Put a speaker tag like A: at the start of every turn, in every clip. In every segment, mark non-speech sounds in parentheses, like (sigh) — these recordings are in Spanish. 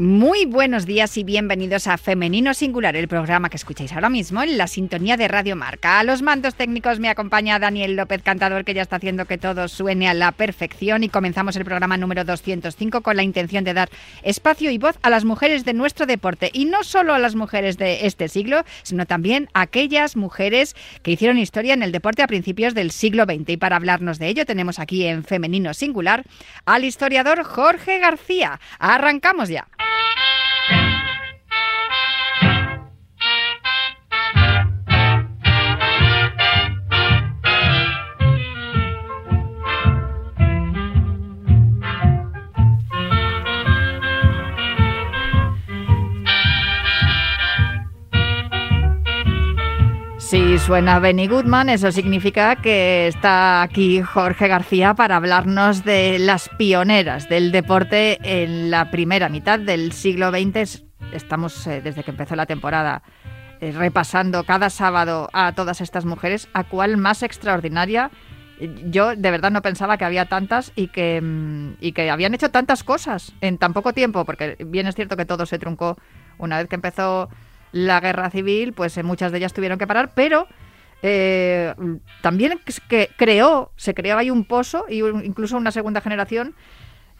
A: Muy buenos días y bienvenidos a Femenino Singular, el programa que escucháis ahora mismo en la sintonía de Radio Marca. A los mandos técnicos me acompaña Daniel López, cantador, que ya está haciendo que todo suene a la perfección y comenzamos el programa número 205 con la intención de dar espacio y voz a las mujeres de nuestro deporte y no solo a las mujeres de este siglo, sino también a aquellas mujeres que hicieron historia en el deporte a principios del siglo XX. Y para hablarnos de ello tenemos aquí en Femenino Singular al historiador Jorge García. Arrancamos ya. Si suena Benny Goodman, eso significa que está aquí Jorge García para hablarnos de las pioneras del deporte en la primera mitad del siglo XX. Estamos eh, desde que empezó la temporada eh, repasando cada sábado a todas estas mujeres, a cuál más extraordinaria. Yo de verdad no pensaba que había tantas y que, mm, y que habían hecho tantas cosas en tan poco tiempo, porque bien es cierto que todo se truncó una vez que empezó la guerra civil, pues eh, muchas de ellas tuvieron que parar, pero eh, también que creó, se creó ahí un pozo y incluso una segunda generación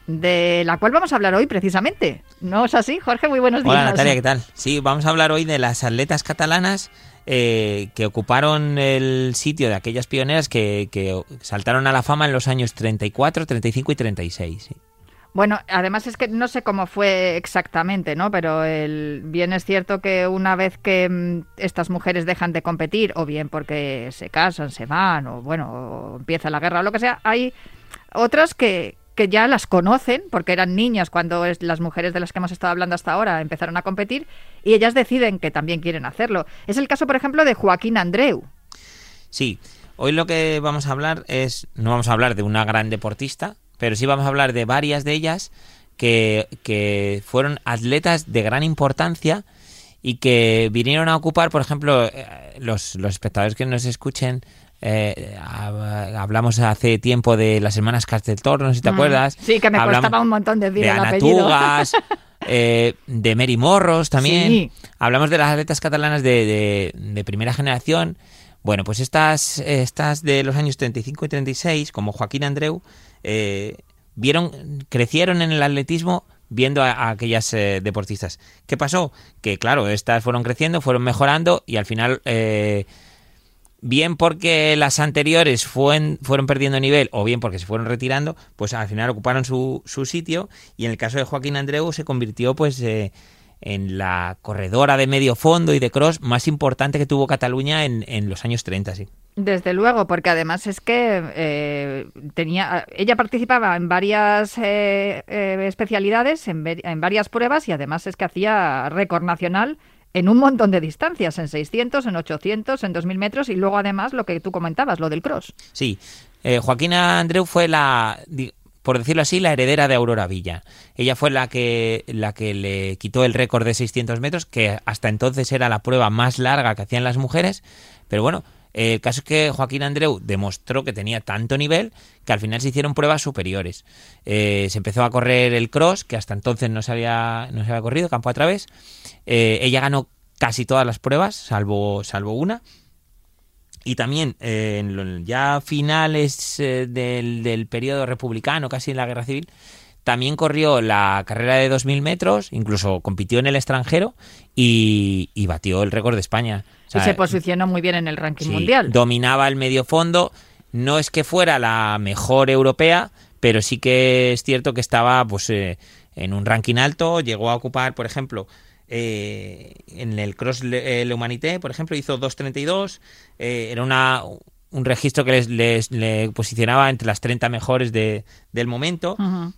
A: de la cual vamos a hablar hoy precisamente. ¿No es así, Jorge? Muy buenos días.
B: Hola Natalia, ¿qué tal? Sí, vamos a hablar hoy de las atletas catalanas eh, que ocuparon el sitio de aquellas pioneras que, que, saltaron a la fama en los años 34, 35 y 36.
A: Bueno, además es que no sé cómo fue exactamente, ¿no? Pero el, bien es cierto que una vez que mm, estas mujeres dejan de competir, o bien porque se casan, se van, o bueno, o empieza la guerra o lo que sea, hay otras que, que ya las conocen, porque eran niñas cuando es, las mujeres de las que hemos estado hablando hasta ahora empezaron a competir, y ellas deciden que también quieren hacerlo. Es el caso, por ejemplo, de Joaquín Andreu.
B: Sí, hoy lo que vamos a hablar es, no vamos a hablar de una gran deportista, pero sí vamos a hablar de varias de ellas que, que fueron atletas de gran importancia y que vinieron a ocupar, por ejemplo, eh, los, los espectadores que nos escuchen, eh, hablamos hace tiempo de las hermanas Casteltor, no sé si te mm, acuerdas.
A: Sí, que me hablamos costaba un montón decir
B: de
A: el
B: Anatugas, (laughs) eh, de Mary Morros también. Sí. Hablamos de las atletas catalanas de, de, de, primera generación. Bueno, pues estas, estas de los años 35 y 36, como Joaquín Andreu, eh, vieron, crecieron en el atletismo viendo a, aquellas eh, deportistas. ¿Qué pasó? Que claro, estas fueron creciendo, fueron mejorando y al final, eh, bien porque las anteriores fueron, fueron perdiendo nivel o bien porque se fueron retirando, pues al final ocuparon su, su sitio y en el caso de Joaquín Andreu se convirtió pues eh, en la corredora de medio fondo y de cross más importante que tuvo Cataluña en, en los años 30, sí.
A: Desde luego, porque además es que eh, tenía, ella participaba en varias eh, eh, especialidades, en, en, varias pruebas y además es que hacía récord nacional en un montón de distancias, en 600, en 800, en 2000 metros y luego además lo que tú comentabas, lo del cross.
B: Sí, eh, Joaquina Andreu fue la, por decirlo así, la heredera de Aurora Villa. Ella fue la que, la que le quitó el récord de 600 metros, que hasta entonces era la prueba más larga que hacían las mujeres, pero bueno, el caso es que Joaquín Andreu demostró que tenía tanto nivel que al final se hicieron pruebas superiores. Eh, se empezó a correr el cross, que hasta entonces no se había, no se había corrido, campo a través. Eh, ella ganó casi todas las pruebas, salvo, salvo una. Y también eh, en ya finales del, del periodo republicano, casi en la guerra civil, también corrió la carrera de 2.000 metros, incluso compitió en el extranjero y, y batió el récord de España.
A: O sea, y se posicionó muy bien en el ranking sí, mundial.
B: Dominaba el medio fondo. No es que fuera la mejor europea, pero sí que es cierto que estaba pues, eh, en un ranking alto. Llegó a ocupar, por ejemplo, eh, en el Cross Le, Le, Humanité, por ejemplo, hizo 2.32. Eh, era una, un registro que les, les, le posicionaba entre las 30 mejores de, del momento. Uh -huh.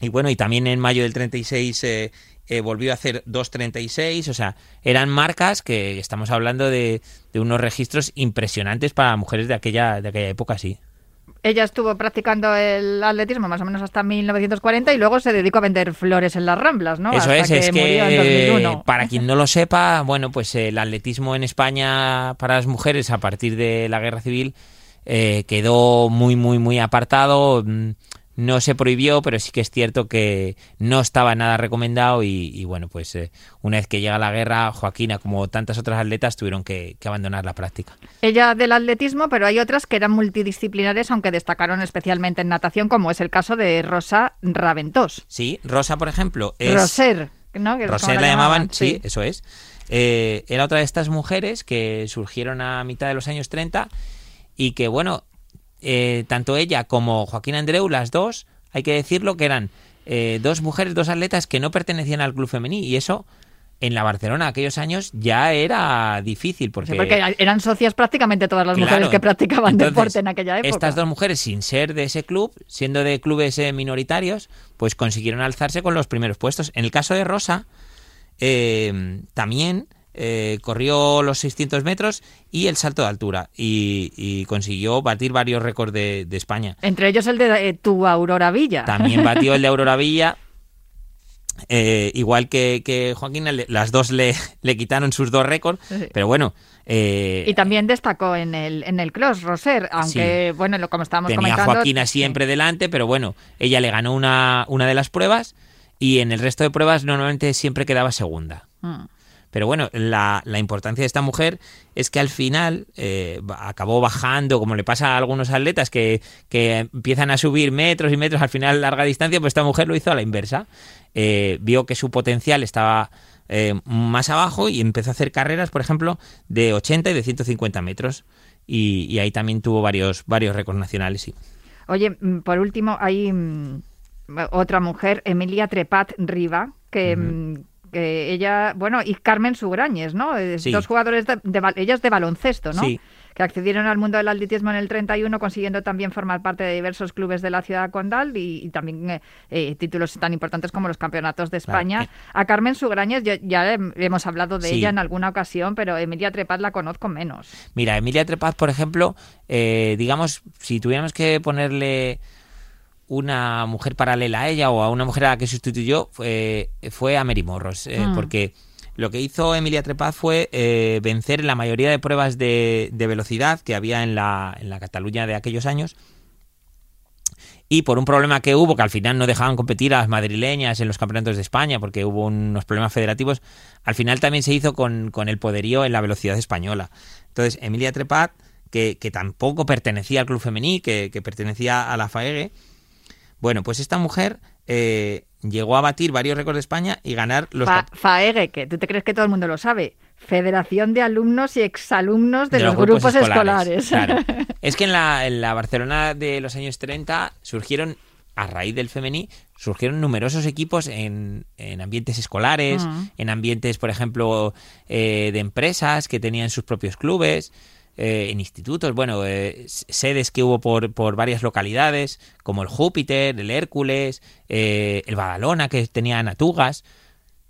B: Y bueno, y también en mayo del 36 eh, eh, volvió a hacer 2.36, o sea, eran marcas que estamos hablando de, de, unos registros impresionantes para mujeres de aquella, de aquella época, sí.
A: Ella estuvo practicando el atletismo más o menos hasta 1940 y luego se dedicó a vender flores en las Ramblas, ¿no?
B: Eso
A: Hasta
B: es, es
A: murió en
B: que
A: 2001.
B: para quien no lo sepa, bueno, pues el atletismo en España para las mujeres a partir de la guerra civil eh, quedó muy, muy, muy apartado. No se prohibió, pero sí que es cierto que no estaba nada recomendado y, y bueno, pues eh, una vez que llega la guerra, Joaquina, como tantas otras atletas, tuvieron que, que abandonar la práctica.
A: Ella del atletismo, pero hay otras que eran multidisciplinares, aunque destacaron especialmente en natación, como es el caso de Rosa Raventós.
B: Sí, Rosa, por ejemplo, es...
A: Roser, ¿no? Que
B: Roser
A: como
B: la llamaban, sí, eso es. Eh, era otra de estas mujeres que surgieron a mitad de los años 30 y que, bueno, eh, tanto ella como Joaquín Andreu, las dos, hay que decirlo, que eran eh, dos mujeres, dos atletas que no pertenecían al club femení y eso en la Barcelona aquellos años ya era difícil porque,
A: Sí, porque eran socias prácticamente todas las mujeres que practicaban
B: entonces,
A: deporte en aquella época.
B: Estas dos mujeres, sin ser de ese club, siendo de clubes eh, minoritarios, pues consiguieron alzarse con los primeros puestos. En el caso de Rosa, eh, también eh, corrió los 600 metros y el salto de altura y, y consiguió batir varios récords de, de España.
A: Entre ellos el de eh, tu Aurora Villa.
B: También (laughs) batió el de Aurora Villa. eh, igual que, que Joaquín, las dos le, le quitaron sus dos récords,
A: Sí.
B: pero bueno, eh,
A: Y también destacó en el, en el cross, Roser, aunque, bueno, lo, como estábamos
B: tenía a
A: comentando...
B: Joaquina siempre delante, pero bueno, ella le ganó una, una de las pruebas y en el resto de pruebas normalmente siempre quedaba segunda.
A: Mm.
B: Pero bueno, la, la importancia de esta mujer es que al final eh, acabó bajando, como le pasa a algunos atletas que, que empiezan a subir metros y metros al final larga distancia, pues esta mujer lo hizo a la inversa. Eh, vio que su potencial estaba eh, más abajo y empezó a hacer carreras, por ejemplo, de 80 y de 150 metros. Y, y ahí también tuvo varios, varios récords nacionales, sí.
A: Oye, mm, por último, hay mm, otra mujer, Emilia Trepat Riva, que, que ella, bueno, y Carmen Sugrañes, ¿no?
B: Sí.
A: Dos jugadores, de, de ellas de baloncesto, ¿no?
B: Sí.
A: Que accedieron al mundo del atletismo en el 31, consiguiendo también formar parte de diversos clubes de la ciudad condal y, y también eh, eh, títulos tan importantes como los campeonatos de España. A Carmen Sugrañes ya, ya hem- hemos hablado de
B: Sí.
A: ella en alguna ocasión, pero Emilia Trepat la conozco menos.
B: Mira, Emilia Trepaz, por ejemplo, eh, digamos, si tuviéramos que ponerle una mujer paralela a ella o a una mujer a la que sustituyó, fue, fue a Mary Morros, eh,
A: Mm.
B: porque lo que hizo Emilia Trepaz fue eh, vencer en la mayoría de pruebas de, de velocidad que había en la, en la Cataluña de aquellos años. Y por un problema que hubo, que al final no dejaban competir a las madrileñas en los campeonatos de España, porque hubo unos problemas federativos, al final también se hizo con, con el poderío en la velocidad española. Entonces, Emilia Trepat, que, que tampoco pertenecía al club femení, que, que pertenecía a la FAEGE, bueno, pues esta mujer eh, llegó a batir varios récords de España y ganar los
A: Fa- FAEGE, que tú te crees que todo el mundo lo sabe. Federación de Alumnos y Exalumnos de, los, grupos, escolares.
B: Claro. (laughs) Es que en la, en la Barcelona de los años 30 surgieron, a raíz del femení, surgieron numerosos equipos en, en ambientes escolares,
A: Mm.
B: en ambientes, por ejemplo, eh, de empresas que tenían sus propios clubes, eh, en institutos, bueno, eh, sedes que hubo por, por varias localidades, como el Júpiter, el Hércules, eh, el Badalona, que tenía Natugas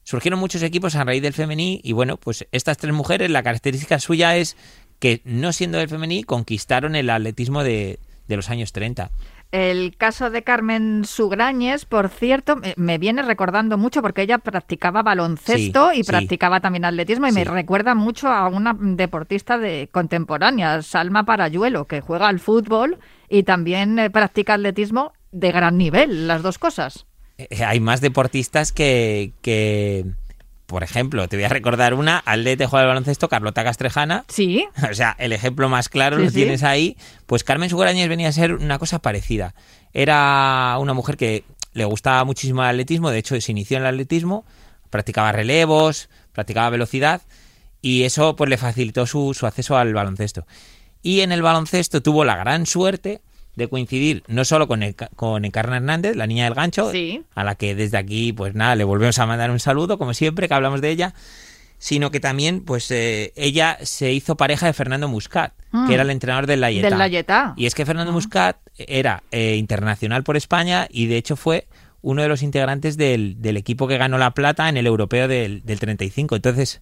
B: surgieron muchos equipos a raíz del femení y bueno, pues estas tres mujeres, la característica suya es que no siendo del femení conquistaron el atletismo de, de los años 30.
A: El caso de Carmen Sugrañes, por cierto, me, viene recordando mucho porque ella practicaba baloncesto
B: Sí,
A: y
B: sí.
A: practicaba también atletismo y me recuerda mucho a una deportista de contemporánea, Salma Parayuelo, que juega al fútbol y también eh, practica atletismo de gran nivel, las dos cosas.
B: Eh, hay más deportistas que, que, por ejemplo, te voy a recordar una, atleta juega al baloncesto, Carlota Castrejana,
A: Sí, (laughs)
B: o sea, el ejemplo más claro
A: Sí,
B: lo
A: sí.
B: tienes ahí. Pues Carmen Sugrañes venía a ser una cosa parecida. Era una mujer que le gustaba muchísimo el atletismo, de hecho se inició en el atletismo, practicaba relevos, practicaba velocidad y eso pues le facilitó su, su acceso al baloncesto. Y en el baloncesto tuvo la gran suerte de coincidir no solo con, el, con Encarna Hernández, la niña del gancho,
A: Sí.
B: a la que desde aquí, pues nada, le volvemos a mandar un saludo, como siempre que hablamos de ella, sino que también, pues eh, ella se hizo pareja de Fernando Muscat,
A: Mm.
B: que era el entrenador del Layetá.
A: del Layetá.
B: Y es que Fernando Muscat era eh, internacional por España y de hecho fue uno de los integrantes del, del equipo que ganó la plata en el europeo del, del 35. Entonces,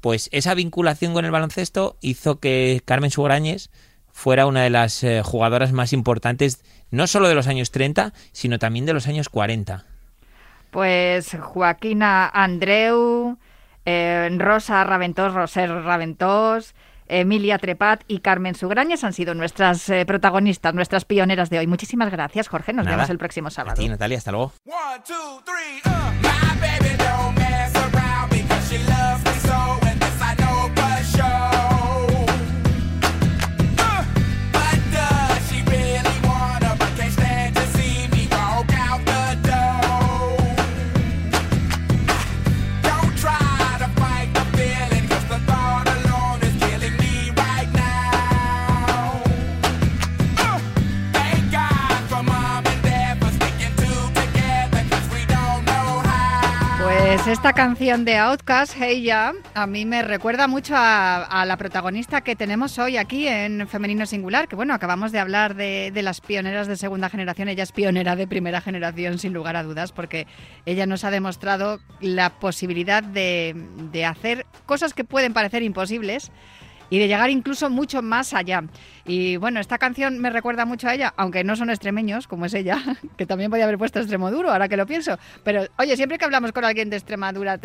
B: pues esa vinculación con el baloncesto hizo que Carmen Sugrañes fuera una de las eh, jugadoras más importantes, no solo de los años 30, sino también de los años 40.
A: Pues Joaquina Andreu, eh, Rosa Raventós, Roser Raventós, Emilia Trepat y Carmen Sugrañas han sido nuestras eh, protagonistas, nuestras pioneras de hoy. Muchísimas gracias, Jorge. Nos vemos el próximo sábado.
B: A ti, Natalia. Hasta luego.
A: Pues canción de Outcast, Hey a mí me recuerda mucho a, la protagonista que tenemos hoy aquí en Femenino Singular, que bueno, acabamos de hablar de, las pioneras de segunda generación, ella es pionera de primera generación sin lugar a dudas, porque ella nos ha demostrado la posibilidad de hacer cosas que pueden parecer imposibles y de llegar incluso mucho más allá. Y bueno, esta canción me recuerda mucho a ella, aunque no son extremeños, como es ella, (laughs) que también podía haber puesto extremo duro, ahora que lo pienso. Pero oye, siempre que hablamos con alguien de Extremadura,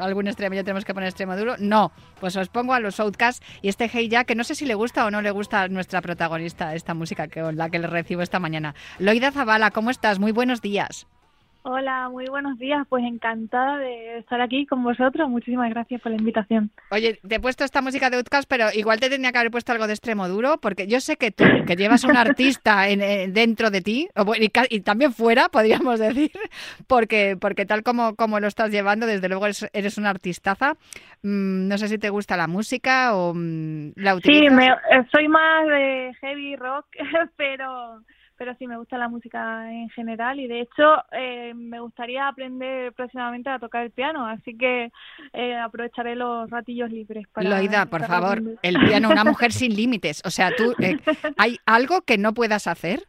A: algún extremeño tenemos que poner extremo duro. No, pues os pongo a los Outcasts y este Hey Ya, que no sé si le gusta o no le gusta a nuestra protagonista esta música que, la que le recibo esta mañana. Loida Zavala, ¿cómo estás? Muy buenos días.
C: Hola, muy buenos días. Pues encantada de estar aquí con vosotros. Muchísimas gracias por la invitación.
A: Oye, te he puesto esta música de Outcast, pero igual te tenía que haber puesto algo de extremo duro, porque yo sé que tú, que llevas un artista en, dentro de ti, y, también fuera, podríamos decir, porque, porque tal como, como lo estás llevando, desde luego eres, una artistaza. Mm, no sé si te gusta la música o mm, la utilizas.
C: Sí, me, eh, soy más de heavy rock, (laughs) pero pero sí me gusta la música en general y de hecho eh, me gustaría aprender próximamente a tocar el piano, así que eh, aprovecharé los ratillos libres para...
A: Loida, por favor, el piano, una (laughs) mujer sin límites, o sea, tú, eh, ¿hay algo que no puedas hacer?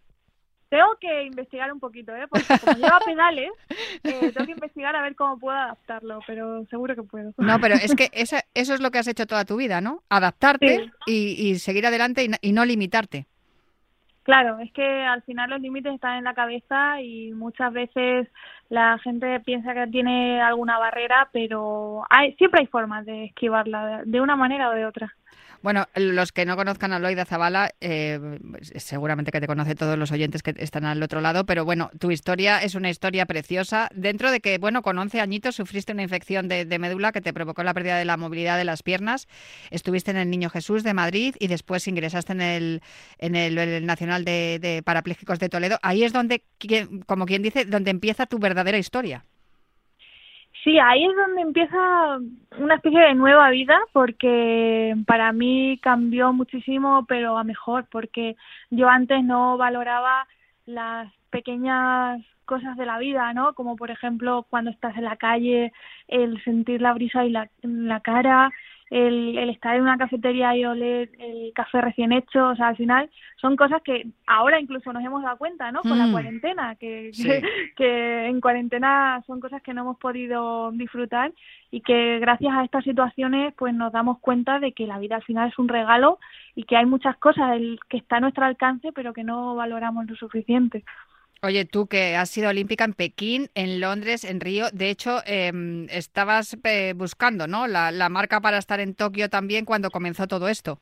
C: Tengo que investigar un poquito, ¿eh? porque como lleva pedales, (laughs) tengo que investigar a ver cómo puedo adaptarlo, pero seguro que puedo.
A: No, pero es que eso, eso es lo que has hecho toda tu vida, ¿no? (laughs) Adaptarte y, seguir adelante y no limitarte.
C: Claro, es que al final los límites están en la cabeza y muchas veces la gente piensa que tiene alguna barrera, pero hay, siempre hay formas de esquivarla de una manera o de otra.
A: Bueno, los que no conozcan a Loida Zavala, eh, seguramente que te conoce todos los oyentes que están al otro lado, pero bueno, tu historia es una historia preciosa. Dentro de que, bueno, con 11 añitos sufriste una infección de, médula que te provocó la pérdida de la movilidad de las piernas. Estuviste en el Niño Jesús de Madrid y después ingresaste en el, en el, Nacional de, de Parapléjicos de Toledo. Ahí es donde, como quien dice, donde empieza tu verdadera historia.
C: Sí, ahí es donde empieza una especie de nueva vida porque para mí cambió muchísimo, pero a mejor, porque yo antes no valoraba las pequeñas cosas de la vida, ¿no? Como por ejemplo cuando estás en la calle, el sentir la brisa y la, en la cara, el, el estar en una cafetería y oler el café recién hecho, o sea, al final son cosas que ahora incluso nos hemos dado cuenta, ¿no? Con la mm. cuarentena, que, (laughs) que, en cuarentena son cosas que no hemos podido disfrutar y que gracias a estas situaciones pues nos damos cuenta de que la vida al final es un regalo y que hay muchas cosas que está a nuestro alcance pero que no valoramos lo suficiente.
A: Oye, tú que has sido olímpica en Pekín, en Londres, en Río, de hecho, em, estabas eh, buscando, ¿no? La, marca para estar en Tokio también cuando comenzó todo esto.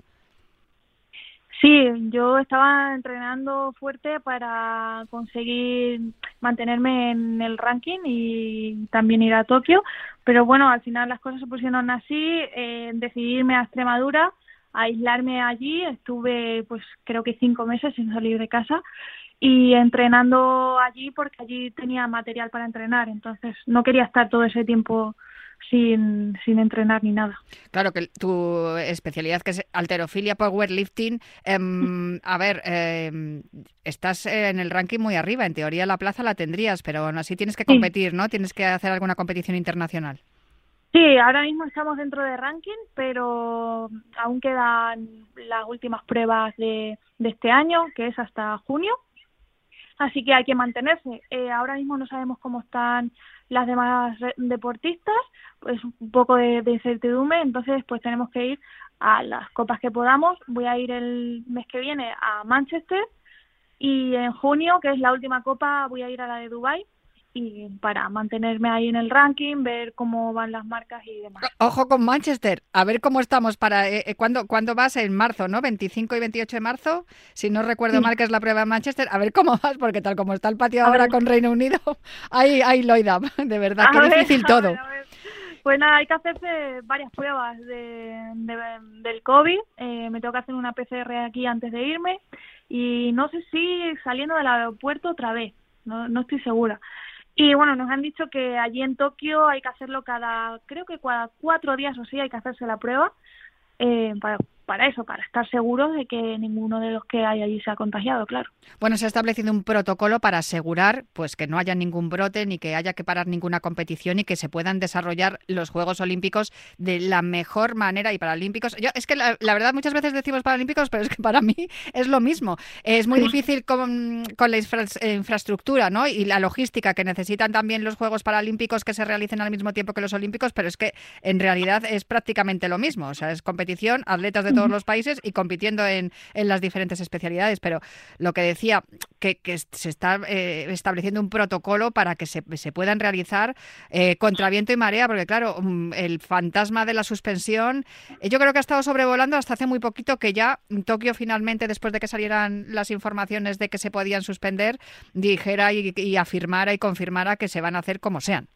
C: Sí, yo estaba entrenando fuerte para conseguir mantenerme en el ranking y también ir a Tokio, pero bueno, al final las cosas se pusieron así, eh, decidí irme a Extremadura, aislarme allí, estuve pues creo que cinco meses sin salir de casa y entrenando allí porque allí tenía material para entrenar, entonces no quería estar todo ese tiempo sin, sin entrenar ni nada.
A: Claro que tu especialidad que es alterofilia, powerlifting, em, a ver, em, estás en el ranking muy arriba, en teoría la plaza la tendrías, pero aún así tienes que competir, ¿no? Tienes que hacer alguna competición internacional.
C: Sí, ahora mismo estamos dentro de ranking, pero aún quedan las últimas pruebas de, de este año, que es hasta junio así que hay que mantenerse. Eh, ahora mismo no sabemos cómo están las demás deportistas, pues un poco de, de incertidumbre, entonces pues tenemos que ir a las copas que podamos. Voy a ir el mes que viene a Manchester y en junio, que es la última copa, voy a ir a la de Dubai y para mantenerme ahí en el ranking, ver cómo van las marcas y demás.
A: Ojo con Manchester, a ver cómo estamos para eh, eh ¿cuándo, ¿cuándo, vas en marzo, ¿no? 25 y 28 de marzo, si no recuerdo mal que es la prueba en Manchester, a ver cómo vas, porque tal como está el patio ahora con Reino Unido, hay, hay loida, de verdad, qué difícil todo.
C: Pues nada, hay que hacerse varias pruebas de, del COVID. Eh, me tengo que hacer una PCR aquí antes de irme y no sé si saliendo del aeropuerto otra vez, no, no estoy segura. Y bueno, nos han dicho que allí en Tokio hay que hacerlo cada, creo que cada cuatro días o sí hay que hacerse la prueba eh, para, para eso, para estar seguros de que ninguno de los que hay allí se ha contagiado, claro.
A: Bueno, se ha establecido un protocolo para asegurar pues que no haya ningún brote ni que haya que parar ninguna competición y que se puedan desarrollar los Juegos Olímpicos de la mejor manera y paralímpicos. Yo es que la, verdad muchas veces decimos paralímpicos, pero es que para mí es lo mismo. Es muy difícil con, con la infraestructura, ¿no? Y la logística que necesitan también los Juegos Paralímpicos que se realicen al mismo tiempo que los Olímpicos, pero es que en realidad es prácticamente lo mismo, o sea, es competición, atletas de todos los países y compitiendo en, en las diferentes especialidades. Pero lo que decía, que, que se está eh, estableciendo un protocolo para que se, se puedan realizar eh, contra viento y marea, porque claro, mm, el fantasma de la suspensión, yo creo que ha estado sobrevolando hasta hace muy poquito que ya Tokio finalmente, después de que salieran las informaciones de que se podían suspender, dijera y, y afirmara y confirmara que se van a hacer como sean.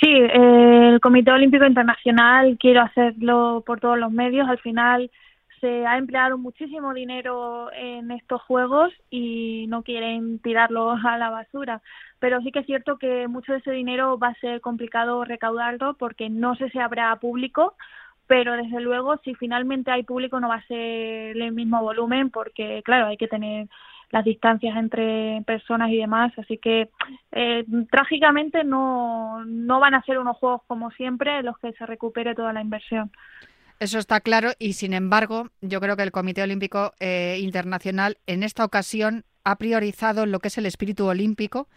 C: Sí, eh, el Comité Olímpico Internacional quiero hacerlo por todos los medios. Al final se ha empleado muchísimo dinero en estos juegos y no quieren tirarlo a la basura. Pero sí que es cierto que mucho de ese dinero va a ser complicado recaudarlo porque no sé si habrá público, pero desde luego si finalmente hay público no va a ser el mismo volumen porque, claro, hay que tener las distancias entre personas y demás, así que eh, trágicamente no, no van a ser unos juegos como siempre en los que se recupere toda la inversión.
A: Eso está claro y sin embargo yo creo que el Comité Olímpico eh, Internacional en esta ocasión ha priorizado lo que es el espíritu olímpico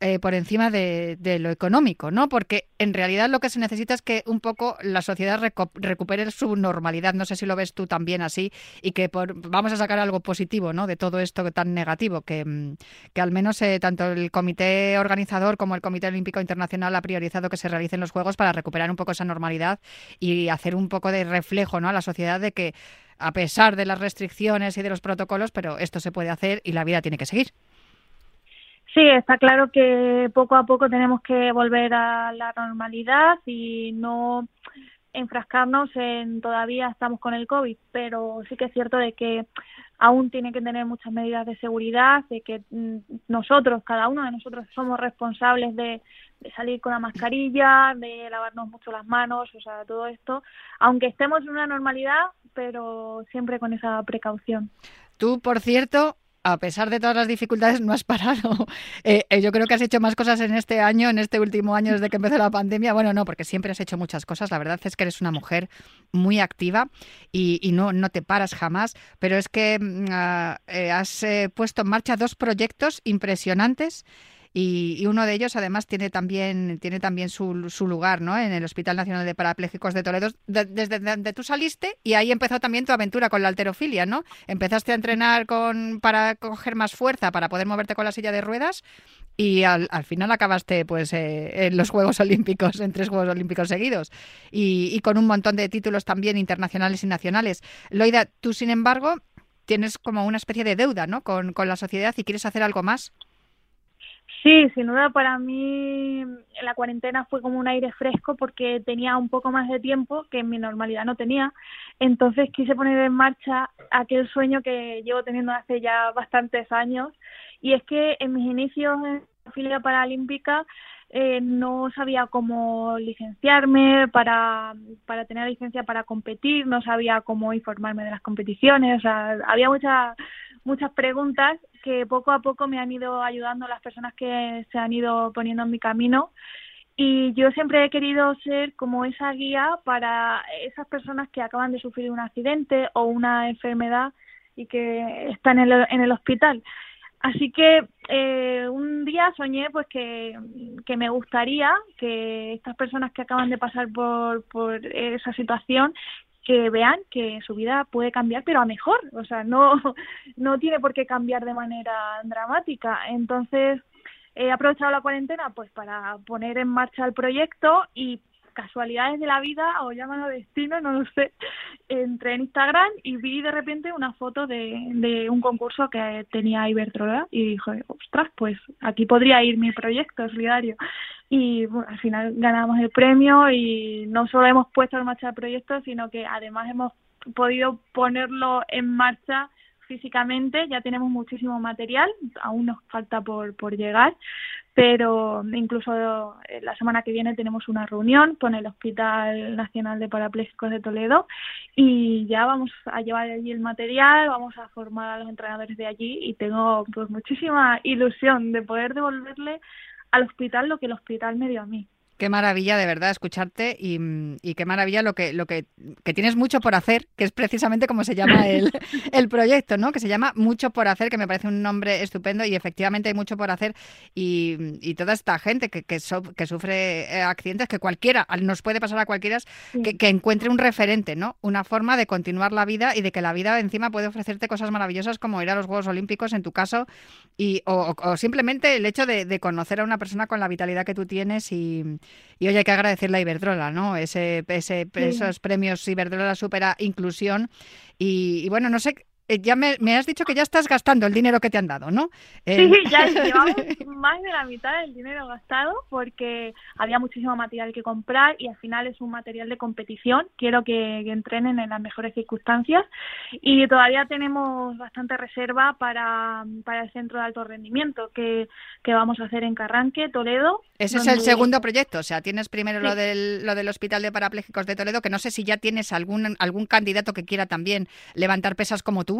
A: eh, por encima de, lo económico, ¿no? Porque en realidad lo que se necesita es que un poco la sociedad recupere su normalidad. No sé si lo ves tú también así y que por, vamos a sacar algo positivo, ¿no? De todo esto tan negativo que, mm, que al menos eh, tanto el comité organizador como el Comité Olímpico Internacional ha priorizado que se realicen los juegos para recuperar un poco esa normalidad y hacer un poco de reflejo, ¿no? A la sociedad de que a pesar de las restricciones y de los protocolos, pero esto se puede hacer y la vida tiene que seguir.
C: Sí, está claro que poco a poco tenemos que volver a la normalidad y no enfrascarnos en todavía estamos con el COVID, pero sí que es cierto de que aún tiene que tener muchas medidas de seguridad, de que mm, nosotros, cada uno de nosotros somos responsables de, de, salir con la mascarilla, de lavarnos mucho las manos, o sea, todo esto, aunque estemos en una normalidad, pero siempre con esa precaución.
A: Tú, por cierto, a pesar de todas las dificultades, no has parado. (laughs) Eh, eh, yo creo que has hecho más cosas en este año, en este último año desde que empezó la pandemia. Bueno, no, porque siempre has hecho muchas cosas. La verdad es que eres una mujer muy activa y, no, no te paras jamás. Pero es que mm, ah, eh, has puesto en marcha dos proyectos impresionantes y, uno de ellos además tiene también, tiene también su, su, lugar ¿no? en el Hospital Nacional de Parapléjicos de Toledo, desde donde tú saliste y ahí empezó también tu aventura con la alterofilia, ¿no? Empezaste a entrenar con, para coger más fuerza, para poder moverte con la silla de ruedas y al, al final acabaste pues eh, en los Juegos (laughs) Olímpicos, en tres Juegos Olímpicos seguidos y, y con un montón de títulos también internacionales y nacionales. Loida, tú sin embargo tienes como una especie de deuda ¿no? con, con la sociedad y quieres hacer algo más.
C: Sí, sin duda para mí la cuarentena fue como un aire fresco porque tenía un poco más de tiempo que en mi normalidad no tenía. Entonces quise poner en marcha aquel sueño que llevo teniendo hace ya bastantes años y es que en mis inicios en la filia paralímpica eh, no sabía cómo licenciarme para, para tener licencia para competir, no sabía cómo informarme de las competiciones, o sea, había muchas muchas preguntas que poco a poco me han ido ayudando las personas que se han ido poniendo en mi camino y yo siempre he querido ser como esa guía para esas personas que acaban de sufrir un accidente o una enfermedad y que están en el, hospital. Así que eh, un día soñé pues que, que, me gustaría que estas personas que acaban de pasar por, por esa situación que vean que su vida puede cambiar pero a mejor, o sea, no, (laughs) no tiene por qué cambiar de manera dramática. Entonces, he aprovechado la cuarentena pues para poner en marcha el proyecto y casualidades de la vida o llámalo destino, no lo sé, entré en Instagram y vi de repente una foto de, de un concurso que tenía Iberdrola y dije, ostras, pues aquí podría ir mi proyecto solidario. Y al final ganamos el premio y no solo hemos puesto en marcha el proyecto, sino que además hemos podido ponerlo en marcha físicamente, ya tenemos muchísimo material, aún nos falta por, por llegar, pero incluso eh, la semana que viene tenemos una reunión con el Hospital Nacional de Parapléjicos de Toledo y ya vamos a llevar allí el material, vamos a formar a los entrenadores de allí y tengo pues muchísima ilusión de poder devolverle al hospital lo que el hospital me dio a mí.
A: Qué maravilla de verdad escucharte y, qué maravilla lo que, lo que, que, tienes mucho por hacer, que es precisamente como se llama (laughs) el, el, proyecto, ¿no? Que se llama Mucho por hacer, que me parece un nombre estupendo y efectivamente hay mucho por hacer y, y toda esta gente que, que, que sufre eh, accidentes, que cualquiera, nos puede pasar a cualquiera, que, que, encuentre un referente, ¿no? Una forma de continuar la vida y de que la vida encima puede ofrecerte cosas maravillosas como ir a los Juegos Olímpicos en tu caso y, o, o simplemente el hecho de, de conocer a una persona con la vitalidad que tú tienes y y hoy hay que agradecerle a Iberdrola, ¿no? Ese, ese Esos premios Iberdrola Supera Inclusión. Y, y bueno, no sé eh, ya me, has dicho que ya estás gastando el dinero que te han dado, ¿no?
C: Sí, (laughs) ya (laughs) llevamos más de la mitad del dinero gastado porque había muchísimo material que comprar y al final es un material de competición. Quiero que, entrenen en las mejores circunstancias y todavía tenemos bastante reserva para, para el centro de alto rendimiento que, que vamos a hacer en Carranque, Toledo.
A: Ese es el segundo proyecto, o sea, tienes primero lo, del, lo del Hospital de Parapléjicos de Toledo, que no sé si ya tienes algún, algún candidato que quiera también levantar pesas como tú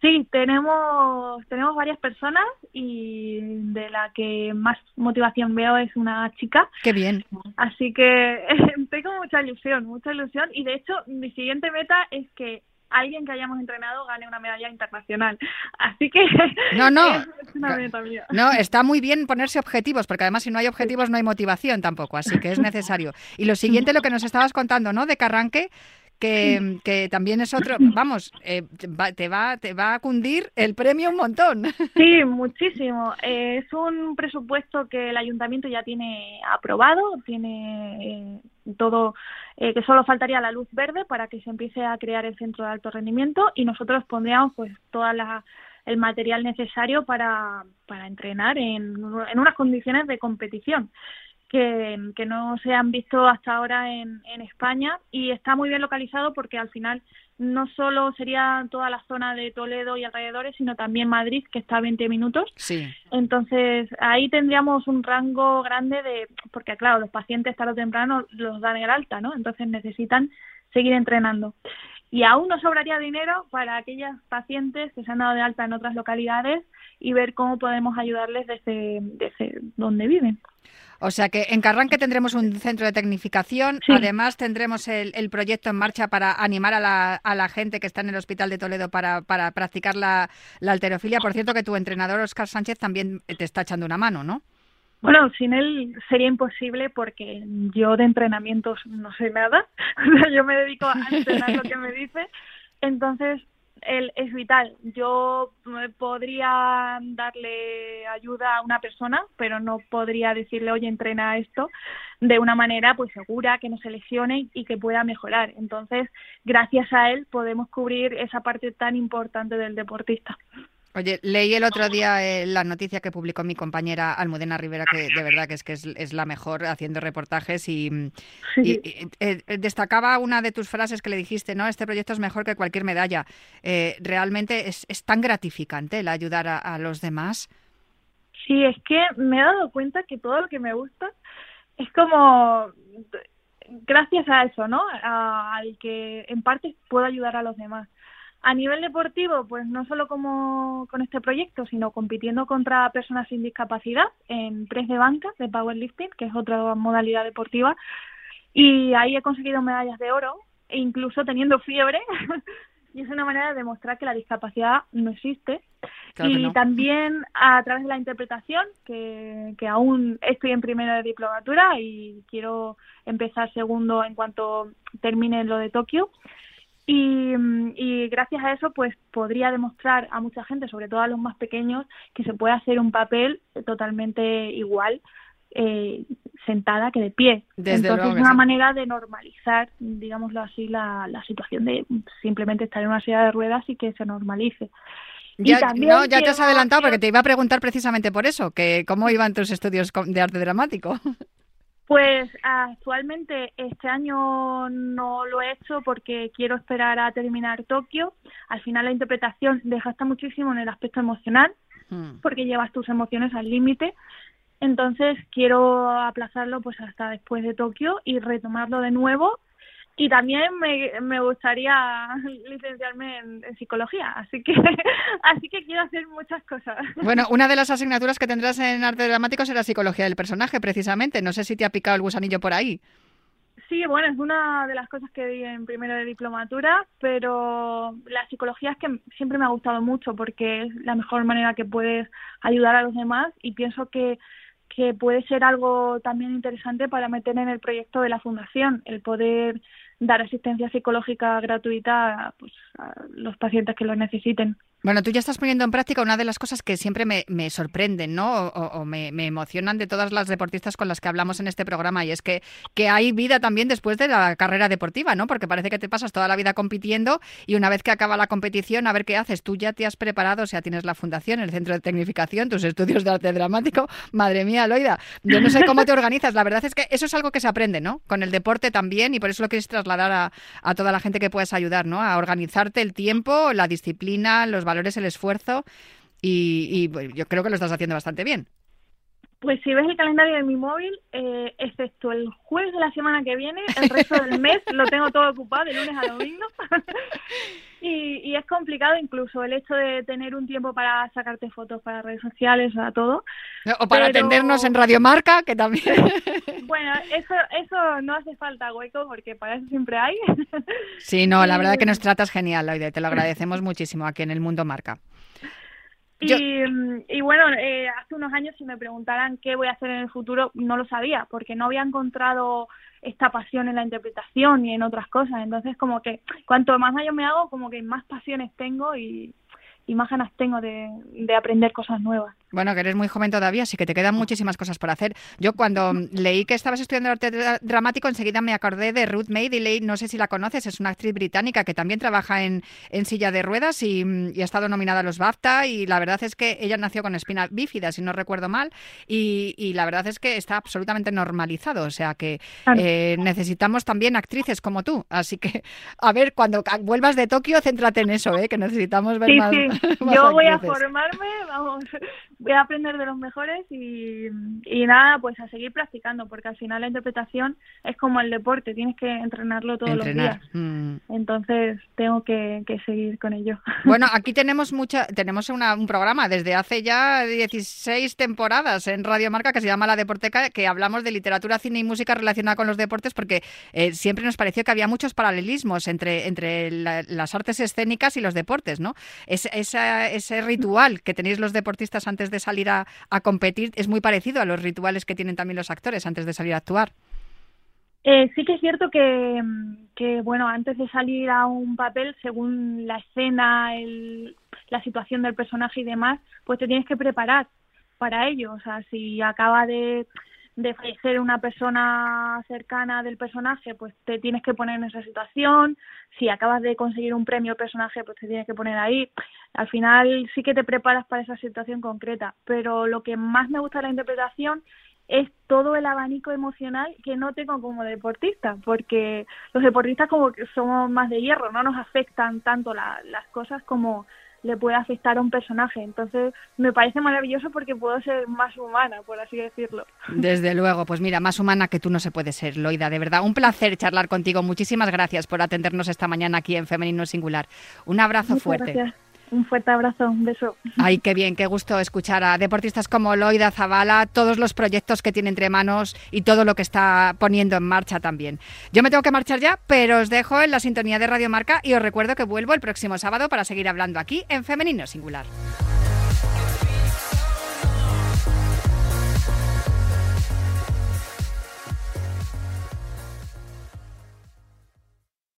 C: Sí, tenemos, tenemos varias personas y de la que más motivación veo es una chica.
A: Qué bien.
C: Así que (laughs) tengo mucha ilusión, mucha ilusión y de hecho mi siguiente meta es que alguien que hayamos entrenado gane una medalla internacional. Así que (laughs)
A: no, no,
C: es una meta mía.
A: No, está muy bien ponerse objetivos, porque además si no hay objetivos no hay motivación tampoco, así que es necesario. Y lo siguiente, lo que nos estabas contando, ¿no? De Carranque, que, que también es otro, (clears throat) vamos, eh, te, va, te va a cundir el premio un montón.
C: Sí, (laughs) muchísimo. Eh, es un presupuesto que el ayuntamiento ya tiene aprobado, tiene eh, todo, que solo faltaría la luz verde para que se empiece a crear el centro de alto rendimiento y nosotros pondríamos pues toda la el material necesario para, para entrenar en, en unas condiciones de competición que, que no se han visto hasta ahora en, en España y está muy bien localizado porque al final no solo sería toda la zona de Toledo y alrededores, sino también Madrid, que está a 20 minutos.
A: Sí.
C: Entonces, ahí tendríamos un rango grande de, porque claro, los pacientes tarde o temprano los dan el alta, ¿no? Entonces necesitan seguir entrenando. Y aún nos sobraría dinero para aquellas pacientes que se han dado de alta en otras localidades y ver cómo podemos ayudarles desde, desde donde viven.
A: O sea que en Carranque tendremos un centro de tecnificación, además tendremos el, proyecto en marcha para animar a la, a la, gente que está en el Hospital de Toledo para, para practicar la, la alterofilia. Por cierto que tu entrenador Oscar Sánchez también te está echando una mano, ¿no?
C: Bueno, sin él sería imposible porque yo de entrenamientos no sé nada. (laughs) yo me dedico a entrenar lo que me dice. Entonces, él es vital. Yo podría darle ayuda a una persona, pero no podría decirle, oye, entrena esto de una manera pues segura, que no se lesione y que pueda mejorar. Entonces, gracias a él podemos cubrir esa parte tan importante del deportista.
A: Oye, leí el otro día eh, la noticia que publicó mi compañera Almudena Rivera, que de verdad que es que es, la mejor haciendo reportajes y, eh, destacaba una de tus frases que le dijiste, ¿no? Este proyecto es mejor que cualquier medalla. Eh, realmente es, tan gratificante el ayudar a, los demás.
C: Sí, es que me he dado cuenta que todo lo que me gusta es como gracias a eso, ¿no? al que en parte puedo ayudar a los demás. A nivel deportivo, pues no solo como con este proyecto, sino compitiendo contra personas sin discapacidad en press de banca de powerlifting, que es otra modalidad deportiva, y ahí he conseguido medallas de oro, e incluso teniendo fiebre, (laughs) y es una manera de demostrar que la discapacidad no existe. Y también a través de la interpretación, que, que aún estoy en primera de diplomatura y quiero empezar segundo en cuanto termine lo de Tokio. Y, y, gracias a eso pues podría demostrar a mucha gente, sobre todo a los más pequeños, que se puede hacer un papel totalmente igual eh, sentada que de pie. Desde Entonces es una manera de normalizar, digámoslo así, la, la situación de simplemente estar en una silla de ruedas y que se normalice.
A: Ya, no, ya te has adelantado porque te iba a preguntar precisamente por eso, que cómo iban tus estudios de arte dramático.
C: Pues actualmente este año no lo he hecho porque quiero esperar a terminar Tokio. Al final la interpretación desgasta muchísimo en el aspecto emocional hmm. porque llevas tus emociones al límite. Entonces quiero aplazarlo pues hasta después de Tokio y retomarlo de nuevo y también me, me gustaría (laughs) licenciarme en, psicología, así que (laughs) así que quiero hacer muchas cosas.
A: Bueno, una de las asignaturas que tendrás en arte dramático será psicología del personaje, precisamente. No sé si te ha picado el gusanillo por ahí.
C: Sí, bueno, es una de las cosas que di en primero de diplomatura, pero la psicología es que siempre me ha gustado mucho porque es la mejor manera que puedes ayudar a los demás y pienso que que puede ser algo también interesante para meter en el proyecto de la fundación, el poder dar asistencia psicológica gratuita pues, a los pacientes que lo necesiten.
A: Bueno, tú ya estás poniendo en práctica una de las cosas que siempre me, me sorprenden, ¿no? O, me, emocionan de todas las deportistas con las que hablamos en este programa, y es que, que hay vida también después de la carrera deportiva, ¿no? Porque parece que te pasas toda la vida compitiendo y una vez que acaba la competición, a ver qué haces. Tú ya te has preparado, o sea, tienes la fundación, el centro de tecnificación, tus estudios de arte dramático. Madre mía, Loida, yo no sé cómo te organizas. La verdad es que eso es algo que se aprende, ¿no? Con el deporte también, y por eso lo quieres trasladar a, a toda la gente que puedes ayudar, ¿no? A organizarte el tiempo, la disciplina, los valores, el esfuerzo y, pues, yo creo que lo estás haciendo bastante bien.
C: Pues si ves el calendario de mi móvil, eh, excepto el jueves de la semana que viene, el resto del mes (laughs) lo tengo todo ocupado de lunes a domingo. (laughs) y, es complicado incluso el hecho de tener un tiempo para sacarte fotos para redes sociales, o todo.
A: O para atendernos en Radiomarca, que también. (laughs)
C: bueno, eso, eso no hace falta, hueco, porque para eso siempre hay.
A: sí, no, la verdad que nos (laughs) tratas genial, Loide, te lo agradecemos muchísimo aquí en el Mundo Marca.
C: Y, bueno, eh, hace unos años si me preguntaran qué voy a hacer en el futuro, no lo sabía, porque no había encontrado esta pasión en la interpretación y en otras cosas. Entonces, como que cuanto más años me hago, como que más pasiones tengo y, más ganas tengo de aprender cosas nuevas.
A: Bueno, que eres muy joven todavía, así que te quedan muchísimas cosas por hacer. Yo cuando leí que estabas estudiando arte dramático, enseguida me acordé de Ruth Madeley, no sé si la conoces, es una actriz británica que también trabaja en, en silla de ruedas y, ha estado nominada a los BAFTA y la verdad es que ella nació con espina bífida, si no recuerdo mal, y, y la verdad es que está absolutamente normalizado, o sea que eh, necesitamos también actrices como tú, así que a ver, cuando vuelvas de Tokio, céntrate en eso, ¿eh? que necesitamos ver más, sí. (laughs)
C: Yo voy a formarme, vamos voy a aprender de los mejores y, y, nada, pues a seguir practicando, porque al final la interpretación es como el deporte, tienes que entrenarlo todos los días. Mm. Entonces tengo que, que, seguir con ello. (laughs)
A: Bueno, aquí tenemos mucha, tenemos un programa desde hace ya 16 temporadas en Radio Marca que se llama La Deporteca, que hablamos de literatura, cine y música relacionada con los deportes, porque eh, siempre nos pareció que había muchos paralelismos entre, entre las artes escénicas y los deportes, ¿no? Es, ese ritual que tenéis los deportistas antes de salir a, competir es muy parecido a los rituales que tienen también los actores antes de salir a actuar.
C: Eh, sí que es cierto que, que, bueno, antes de salir a un papel, según la escena, el, la situación del personaje y demás, pues te tienes que preparar para ello. O sea, si acaba de, de fallecer una persona cercana del personaje, pues te tienes que poner en esa situación. Si acabas de conseguir un premio personaje, pues te tienes que poner ahí. Al final sí que te preparas para esa situación concreta, pero lo que más me gusta de la interpretación es todo el abanico emocional que no tengo como deportista, porque los deportistas como que somos más de hierro, no nos afectan tanto las cosas como le puede afectar a un personaje. Entonces, me parece maravilloso porque puedo ser más humana, por así decirlo.
A: Desde luego, pues mira, más humana que tú no se puede ser, Loida. De verdad, un placer charlar contigo. Muchísimas gracias por atendernos esta mañana aquí en Femenino Singular. Un abrazo fuerte.
C: Un fuerte abrazo, un beso.
A: Ay, qué bien, qué gusto escuchar a deportistas como Loida Zavala, todos los proyectos que tiene entre manos y todo lo que está poniendo en marcha también. Yo me tengo que marchar ya, pero os dejo en la sintonía de Radio Marca y os recuerdo que vuelvo el próximo sábado para seguir hablando aquí en Femenino Singular.